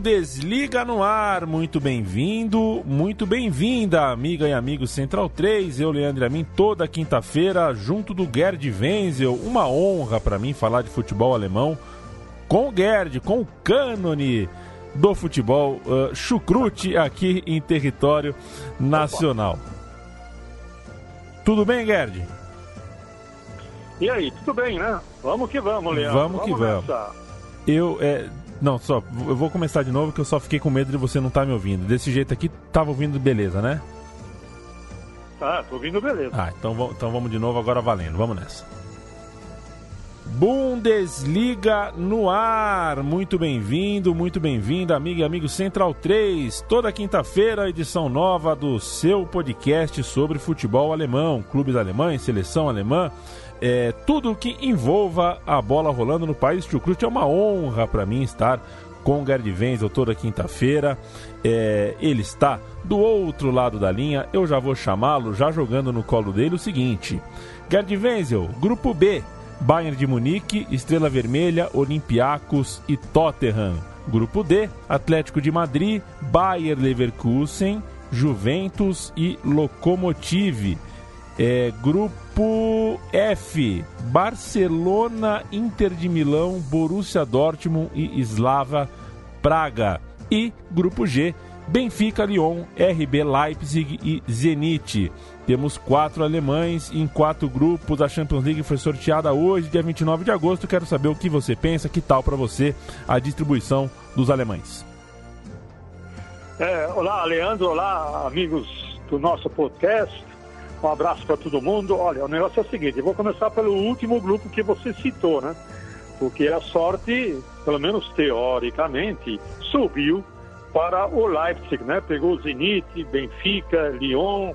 Bundesliga no ar, muito bem-vindo, muito bem-vinda, amiga e amigo Central 3. Eu, Leandro Amin, toda quinta-feira, junto do Gerd Wenzel. Uma honra para mim falar de futebol alemão com o Gerd, com o cânone do futebol uh, chucrute aqui em território nacional. Tudo bem, Gerd? E aí, tudo bem, né? Vamos que vamos, Leandro. Vamos, vamos que vamos. Nessa. Eu, é, não, só, eu vou começar de novo que eu só fiquei com medo de você não estar tá me ouvindo. Desse jeito aqui, tava ouvindo beleza, né? Ah, tô ouvindo beleza. Ah, então, então vamos de novo agora valendo. Vamos nessa. Bundesliga no ar. Muito bem-vindo, muito bem-vinda, amiga e amigo Central 3. Toda quinta-feira, edição nova do seu podcast sobre futebol alemão, clubes alemães, seleção alemã é, tudo que envolva a bola rolando no país chucrute. É uma honra para mim estar com o Gerd Wenzel toda quinta-feira. É, ele está do outro lado da linha. Eu já vou chamá-lo, já jogando no colo dele, o seguinte: Gerd Wenzel, Grupo B, Bayern de Munique, Estrela Vermelha, Olympiacos e Tottenham. Grupo D, Atlético de Madrid, Bayer Leverkusen, Juventus e Lokomotiv. É, grupo F: Barcelona, Inter de Milão, Borussia Dortmund e Slava Praga. E grupo G: Benfica, Lyon, RB Leipzig e Zenit. Temos quatro alemães em quatro grupos. A Champions League foi sorteada hoje, dia 29 de agosto. Quero saber o que você pensa, que tal para você a distribuição dos alemães. É, olá, Leandro. Olá, amigos do nosso podcast. Um abraço para todo mundo. Olha, o negócio é o seguinte: eu vou começar pelo último grupo que você citou, né? Porque a sorte, pelo menos teoricamente, subiu para o Leipzig, né? Pegou o Zenit, Benfica, Lyon.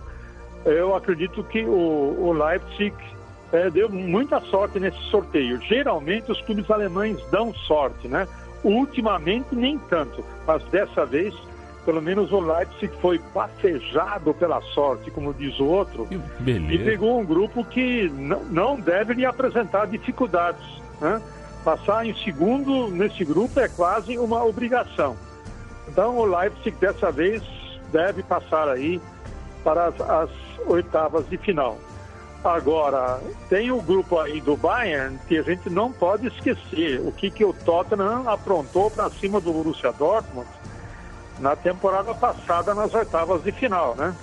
Eu acredito que o, o Leipzig é, deu muita sorte nesse sorteio. Geralmente os clubes alemães dão sorte, né? Ultimamente nem tanto, mas dessa vez pelo menos o Leipzig foi bafejado pela sorte, como diz o outro, e pegou um grupo que não deve lhe apresentar dificuldades. Né? Passar em segundo nesse grupo é quase uma obrigação. Então o Leipzig dessa vez deve passar aí para as, as oitavas de final. Agora, tem o grupo aí do Bayern que a gente não pode esquecer o que, que o Tottenham aprontou para cima do Borussia Dortmund na temporada passada nas oitavas de final, né?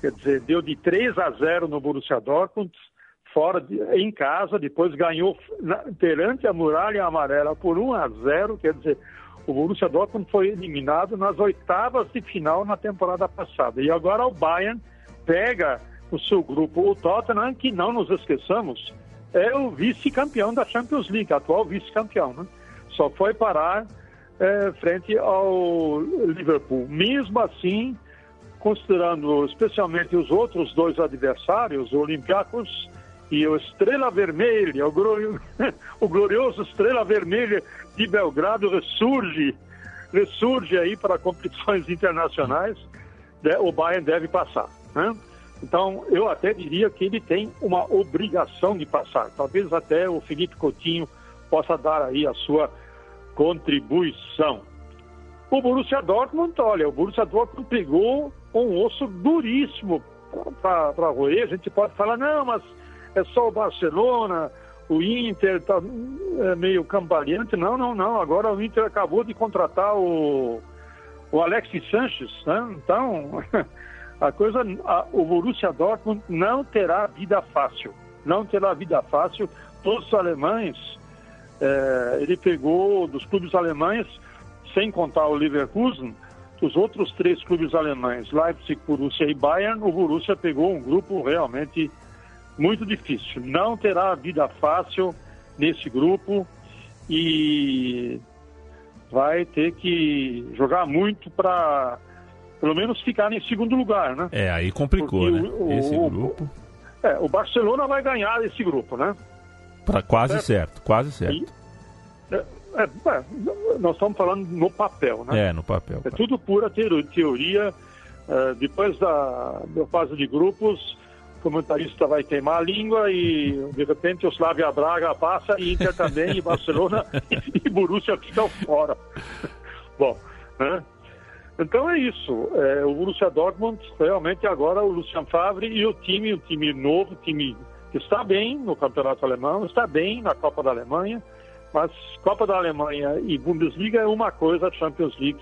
Quer dizer, deu de 3 a 0 no Borussia Dortmund, fora de, em casa, depois ganhou na, perante a Muralha Amarela por 1 a 0, quer dizer, o Borussia Dortmund foi eliminado nas oitavas de final na temporada passada. E agora o Bayern pega o seu grupo, o Tottenham, que não nos esqueçamos, é o vice-campeão da Champions League, atual vice-campeão, né? Só foi parar é, frente ao Liverpool. Mesmo assim, considerando especialmente os outros dois adversários, o Olympiacos e o Estrela Vermelha, o, glorioso, o glorioso Estrela Vermelha de Belgrado ressurge, ressurge aí para competições internacionais, né, o Bayern deve passar. Né? Então, eu até diria que ele tem uma obrigação de passar. Talvez até o Felipe Coutinho possa dar aí a sua contribuição. O Borussia Dortmund, olha, o Borussia Dortmund pegou um osso duríssimo para roer. A gente pode falar, não, mas é só o Barcelona, o Inter está é, meio cambaleante. Não, não, não. Agora o Inter acabou de contratar o, o Alexis Sanches, né? Então, a coisa, a, o Borussia Dortmund não terá vida fácil. Não terá vida fácil. Todos os alemães é, ele pegou dos clubes alemães, sem contar o Leverkusen, os outros três clubes alemães, Leipzig, Borussia e Bayern, o Borussia pegou um grupo realmente muito difícil. Não terá vida fácil nesse grupo e vai ter que jogar muito para pelo menos ficar em segundo lugar, né? É, aí complicou, Porque né? O, esse o, grupo. É, o Barcelona vai ganhar esse grupo, né? Pra quase certo, quase certo. E, é, é, nós estamos falando no papel, né? É, no papel. É tudo pura teoria. É, depois da, da fase de grupos, o comentarista vai queimar a língua e de repente o Slavia Braga passa e Inter também, e Barcelona e Borussia ficam fora. Bom, né? Então é isso. É, o Borussia Dortmund realmente agora o Lucian Favre e o time, o time novo, time está bem no campeonato alemão, está bem na Copa da Alemanha, mas Copa da Alemanha e Bundesliga é uma coisa, Champions League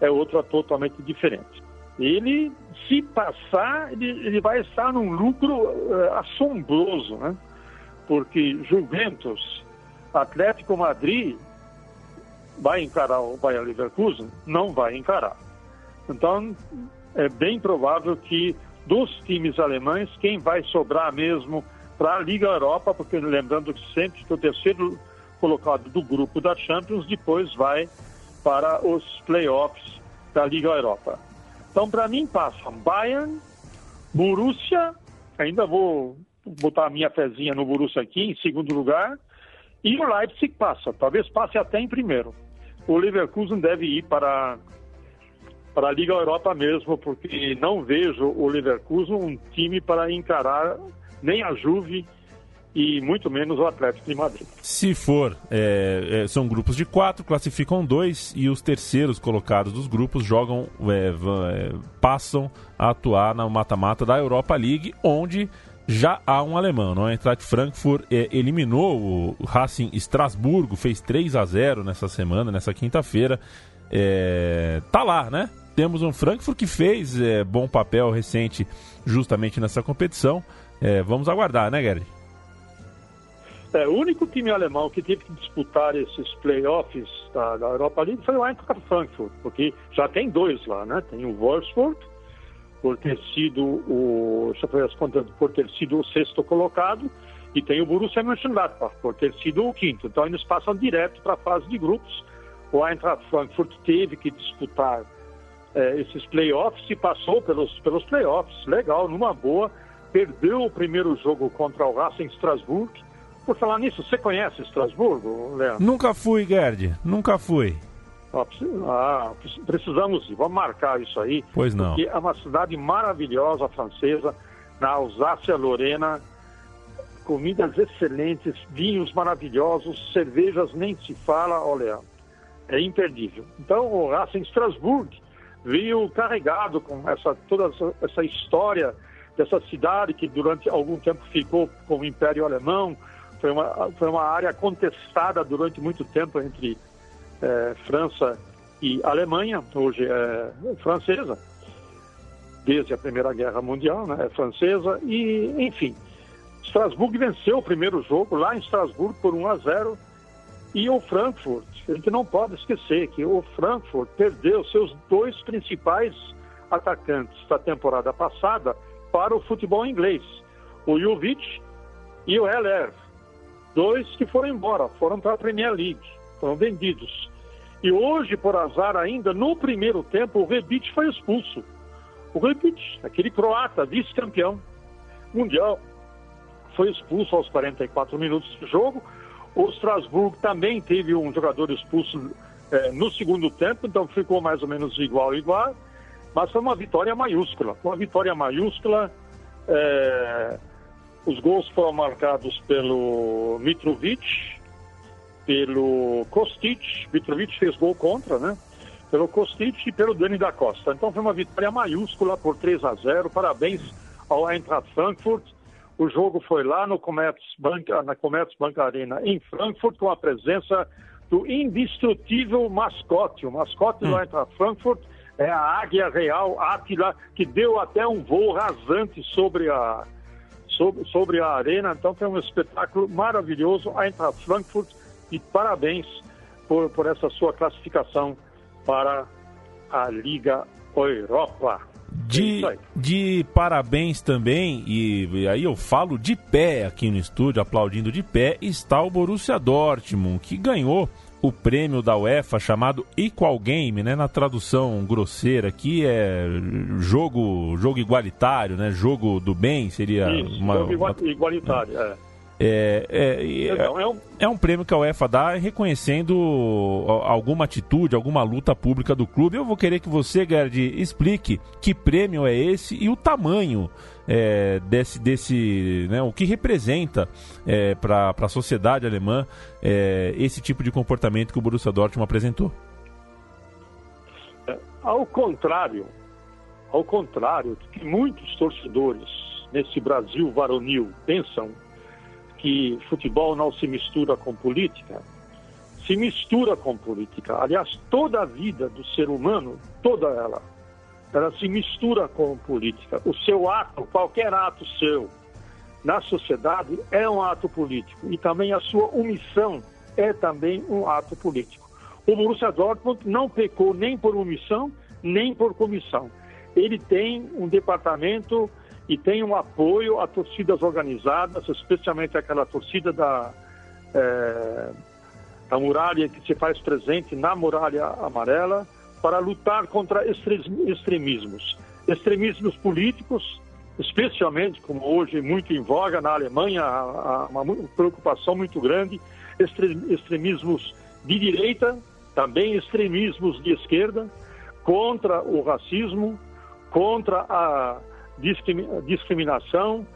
é outra totalmente diferente. Ele, se passar, ele, ele vai estar num lucro uh, assombroso, né? Porque Juventus, Atlético Madrid vai encarar o Bayer Leverkusen? Não vai encarar. Então, é bem provável que dos times alemães, quem vai sobrar mesmo para a Liga Europa, porque lembrando que sempre que o terceiro colocado do grupo da Champions depois vai para os playoffs da Liga Europa. Então, para mim, passam Bayern, Borussia, ainda vou botar a minha fezinha no Borussia aqui, em segundo lugar, e o Leipzig passa, talvez passe até em primeiro. O Leverkusen deve ir para para a Liga Europa mesmo, porque não vejo o Leverkusen um time para encarar nem a Juve e muito menos o Atlético de Madrid. Se for, é, é, são grupos de quatro, classificam dois e os terceiros colocados dos grupos jogam, é, é passam a atuar na mata-mata da Europa League, onde já há um alemão. Não? A Eintracht Frankfurt é, eliminou o Racing Estrasburgo, fez 3 a 0 nessa semana, nessa quinta-feira. É, tá lá, né? temos um Frankfurt que fez é, bom papel recente justamente nessa competição. É, vamos aguardar, né, Gerd? É, o único time alemão que teve que disputar esses playoffs da, da Europa League foi o Eintracht Frankfurt, porque já tem dois lá, né? Tem o Wolfsburg, por ter sido o, eu ver as contas, por ter sido o sexto colocado, e tem o Borussia Mönchengladbach, por ter sido o quinto. Então eles passam direto para a fase de grupos. O Eintracht Frankfurt teve que disputar é, esses playoffs e passou pelos, pelos playoffs, legal, numa boa. Perdeu o primeiro jogo contra o Racing Strasbourg. Por falar nisso, você conhece Estrasburgo, Leandro? Nunca fui, Gerd, nunca fui. Ah, precisamos ir, vamos marcar isso aí. Pois não. Porque é uma cidade maravilhosa francesa, na Alsácia-Lorena, comidas excelentes, vinhos maravilhosos, cervejas nem se fala, olha, é imperdível. Então, o Racing Strasbourg veio carregado com essa toda essa história dessa cidade que durante algum tempo ficou com o Império Alemão. Foi uma, foi uma área contestada durante muito tempo entre é, França e Alemanha, hoje é francesa, desde a Primeira Guerra Mundial, né, é francesa, e enfim. Estrasburgo venceu o primeiro jogo lá em Estrasburgo por 1 a 0 e o Frankfurt, a gente não pode esquecer que o Frankfurt perdeu seus dois principais atacantes da temporada passada para o futebol inglês, o Jovic e o Heller. Dois que foram embora, foram para a Premier League, foram vendidos. E hoje, por azar ainda, no primeiro tempo, o Rebic foi expulso. O Rebic, aquele croata, vice-campeão mundial, foi expulso aos 44 minutos do jogo o Strasbourg também teve um jogador expulso é, no segundo tempo, então ficou mais ou menos igual igual, mas foi uma vitória maiúscula. Uma vitória maiúscula. É, os gols foram marcados pelo Mitrovic, pelo Kostic. Mitrovic fez gol contra, né? Pelo Kostic e pelo Dani da Costa. Então foi uma vitória maiúscula por 3 a 0. Parabéns ao Eintracht Frankfurt o jogo foi lá no Commerzbank, na Commerzbank Arena em Frankfurt, com a presença do indestrutível mascote. O mascote hum. do Eintracht Frankfurt é a Águia Real Átila, que deu até um voo rasante sobre a, sobre, sobre a arena. Então foi um espetáculo maravilhoso. Eintracht Frankfurt e parabéns por, por essa sua classificação para a Liga Europa. De, é de parabéns também, e, e, aí eu falo de pé aqui no estúdio, aplaudindo de pé, está o Borussia Dortmund, que ganhou o prêmio da UEFA chamado Equal Game, né? Na tradução grosseira aqui é jogo, jogo igualitário, né? Jogo do bem seria Isso, uma, jogo igualitário, uma... é. É, é, é, é, um... é, um... prêmio que a UEFA dá reconhecendo alguma atitude, alguma luta pública do clube. Eu vou querer que você, Gerd, explique que prêmio é esse e o tamanho é, desse, desse né, o que representa é, para a sociedade alemã é, esse tipo de comportamento que o Borussia Dortmund apresentou. ao contrário, ao contrário do que muitos torcedores nesse Brasil varonil pensam que futebol não se mistura com política, se mistura com política. Aliás, toda a vida do ser humano, toda ela, ela se mistura com política. O seu ato, qualquer ato seu na sociedade é um ato político e também a sua omissão é também um ato político. O Borussia Dortmund não pecou nem por omissão nem por comissão. Ele tem um departamento e tem um apoio a torcidas organizadas, especialmente aquela torcida da, é, da muralha que se faz presente na muralha amarela, para lutar contra extremismos. Extremismos políticos, especialmente, como hoje muito em voga na Alemanha, há uma preocupação muito grande, extremismos de direita, também extremismos de esquerda, contra o racismo, contra a discriminação,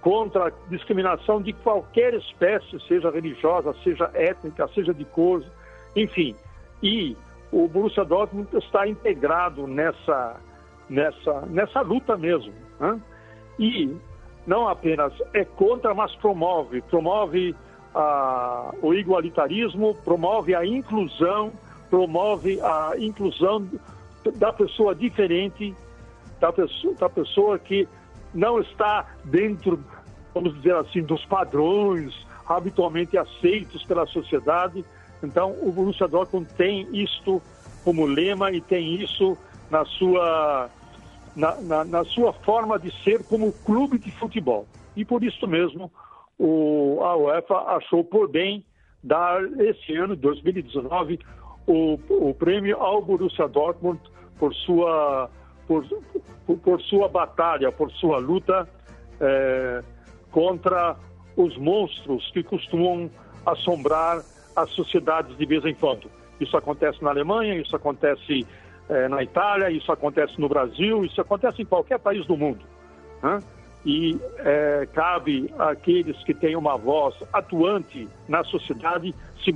contra a discriminação de qualquer espécie, seja religiosa, seja étnica, seja de cor, enfim. E o Borussia Dortmund está integrado nessa, nessa, nessa luta mesmo. Né? E não apenas é contra, mas promove, promove o igualitarismo, promove a inclusão, promove a inclusão da pessoa diferente, da pessoa, da pessoa que não está dentro, vamos dizer assim, dos padrões habitualmente aceitos pela sociedade. Então, o Borussia Dortmund tem isto como lema e tem isso na sua, na, na, na sua forma de ser como clube de futebol. E por isso mesmo, o, a UEFA achou por bem dar esse ano, 2019, o, o prêmio ao Borussia Dortmund por sua, por, por sua batalha, por sua luta é, contra os monstros que costumam assombrar as sociedades de vez em quando. Isso acontece na Alemanha, isso acontece é, na Itália, isso acontece no Brasil, isso acontece em qualquer país do mundo. Né? E é, cabe àqueles que têm uma voz atuante na sociedade se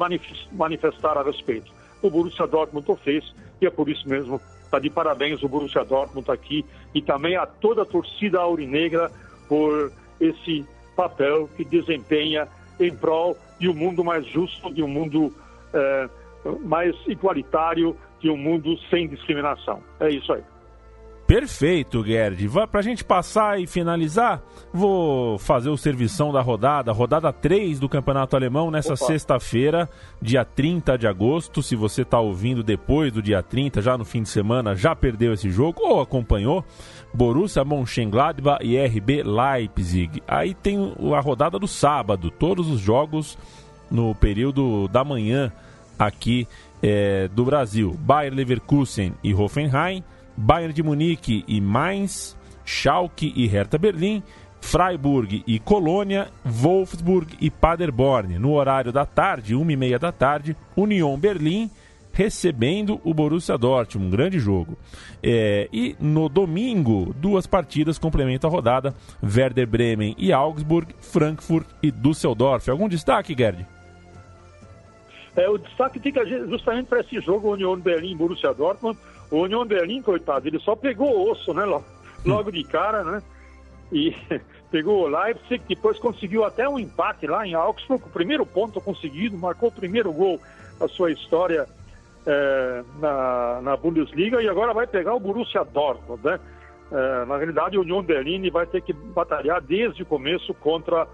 manifestar a respeito. O Borussia Dortmund o fez e é por isso mesmo Está de parabéns o Borussia Dortmund aqui e também a toda a torcida aurinegra por esse papel que desempenha em prol de um mundo mais justo, de um mundo é, mais igualitário, de um mundo sem discriminação. É isso aí. Perfeito, Gerd. Para a gente passar e finalizar, vou fazer o servição da rodada, rodada 3 do Campeonato Alemão, nessa sexta-feira, dia 30 de agosto. Se você está ouvindo depois do dia 30, já no fim de semana, já perdeu esse jogo ou acompanhou, Borussia Mönchengladbach e RB Leipzig. Aí tem a rodada do sábado, todos os jogos no período da manhã aqui é, do Brasil. Bayer Leverkusen e Hoffenheim. Bayern de Munique e Mainz, Schalke e Hertha Berlim, Freiburg e Colônia, Wolfsburg e Paderborn. No horário da tarde, uma e meia da tarde, Union Berlim recebendo o Borussia Dortmund, um grande jogo. É, e no domingo, duas partidas complementam a rodada: Werder Bremen e Augsburg, Frankfurt e Düsseldorf. Algum destaque, Gerd? É, o destaque fica justamente para esse jogo Union Berlim e Borussia Dortmund o União Berlim, coitado, ele só pegou osso, né? Logo de cara, né? E pegou o Leipzig, depois conseguiu até um empate lá em Augsburg, o primeiro ponto conseguido, marcou o primeiro gol da sua história é, na, na Bundesliga e agora vai pegar o Borussia Dortmund, né? É, na realidade, o União Berlim vai ter que batalhar desde o começo contra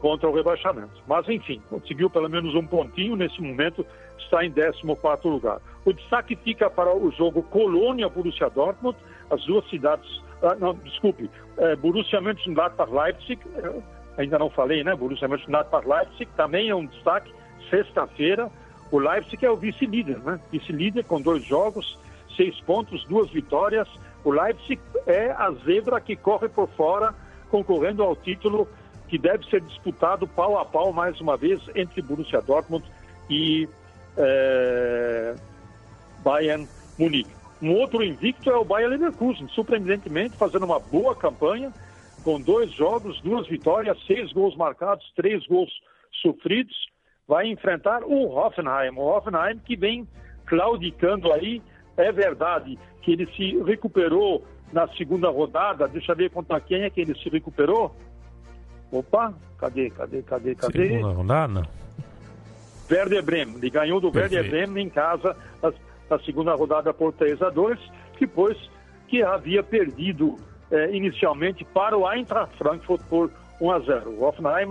contra o rebaixamento. Mas, enfim, conseguiu pelo menos um pontinho, nesse momento está em 14 lugar. O destaque fica para o jogo Colônia-Borussia Dortmund, as duas cidades, ah, não, desculpe, é, Borussia Mönchengladbach-Leipzig, é, ainda não falei, né, Borussia Mönchengladbach-Leipzig, também é um destaque, sexta-feira, o Leipzig é o vice-líder, né, vice-líder com dois jogos, seis pontos, duas vitórias, o Leipzig é a zebra que corre por fora, concorrendo ao título que deve ser disputado pau a pau mais uma vez entre Borussia Dortmund e é, Bayern Munique. Um outro invicto é o Bayern Leverkusen, surpreendentemente fazendo uma boa campanha, com dois jogos, duas vitórias, seis gols marcados, três gols sofridos, vai enfrentar o Hoffenheim. O Hoffenheim que vem claudicando aí É verdade que ele se recuperou na segunda rodada. Deixa eu ver contra quem é que ele se recuperou. Opa, cadê, cadê, cadê, cadê? Segunda rodada? Werder Bremen. Ele ganhou do Perfeito. Werder Bremen em casa na, segunda rodada por 3 a 2 depois que havia perdido eh, inicialmente para o Eintracht Frankfurt por 1 a 0. O Hoffenheim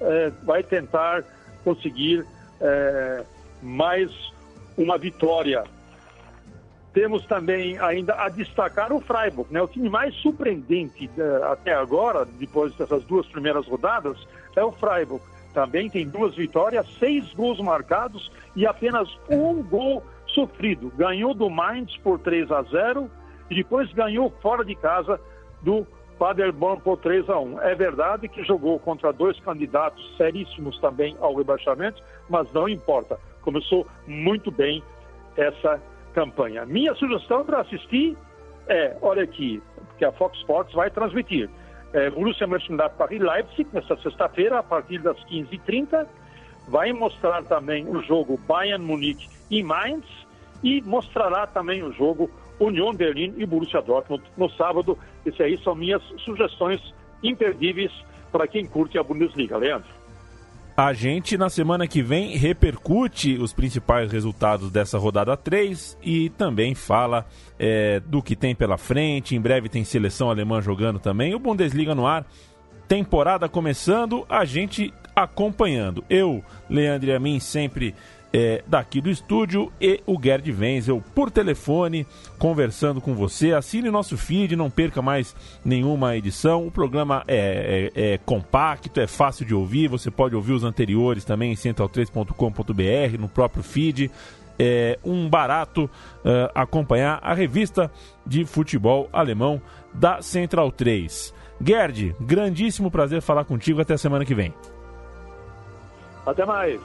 eh, vai tentar conseguir eh, mais uma vitória. Temos também ainda a destacar o Freiburg, né? O time mais surpreendente até agora, depois dessas duas primeiras rodadas, é o Freiburg. Também tem duas vitórias, seis gols marcados e apenas um gol sofrido. Ganhou do Mainz por 3 a 0 e depois ganhou fora de casa do Paderborn por 3 a 1. É verdade que jogou contra dois candidatos seríssimos também ao rebaixamento, mas não importa. Começou muito bem essa campanha. Minha sugestão para assistir é, olha aqui, que a Fox Sports vai transmitir. É, Borussia Mönchengladbach Paris Leipzig, nesta sexta-feira, a partir das 15h30. Vai mostrar também o jogo Bayern Munique e Mainz e mostrará também o jogo Union Berlim e Borussia Dortmund no sábado. Essas aí são minhas sugestões imperdíveis para quem curte a Bundesliga. Leandro. A gente, na semana que vem, repercute os principais resultados dessa rodada 3 e também fala é, do que tem pela frente. Em breve tem seleção alemã jogando também. O Bundesliga no ar, temporada começando, a gente acompanhando. Eu, Leandro e a mim, sempre é, daqui do estúdio e o Gerd Wenzel por telefone, conversando com você. Assine nosso feed, não perca mais nenhuma edição. O programa é, é, é compacto, é fácil de ouvir. Você pode ouvir os anteriores também em central3.com.br, no próprio feed. É um barato uh, acompanhar a revista de futebol alemão da Central 3. Gerd, grandíssimo prazer falar contigo. Até semana que vem. Até mais.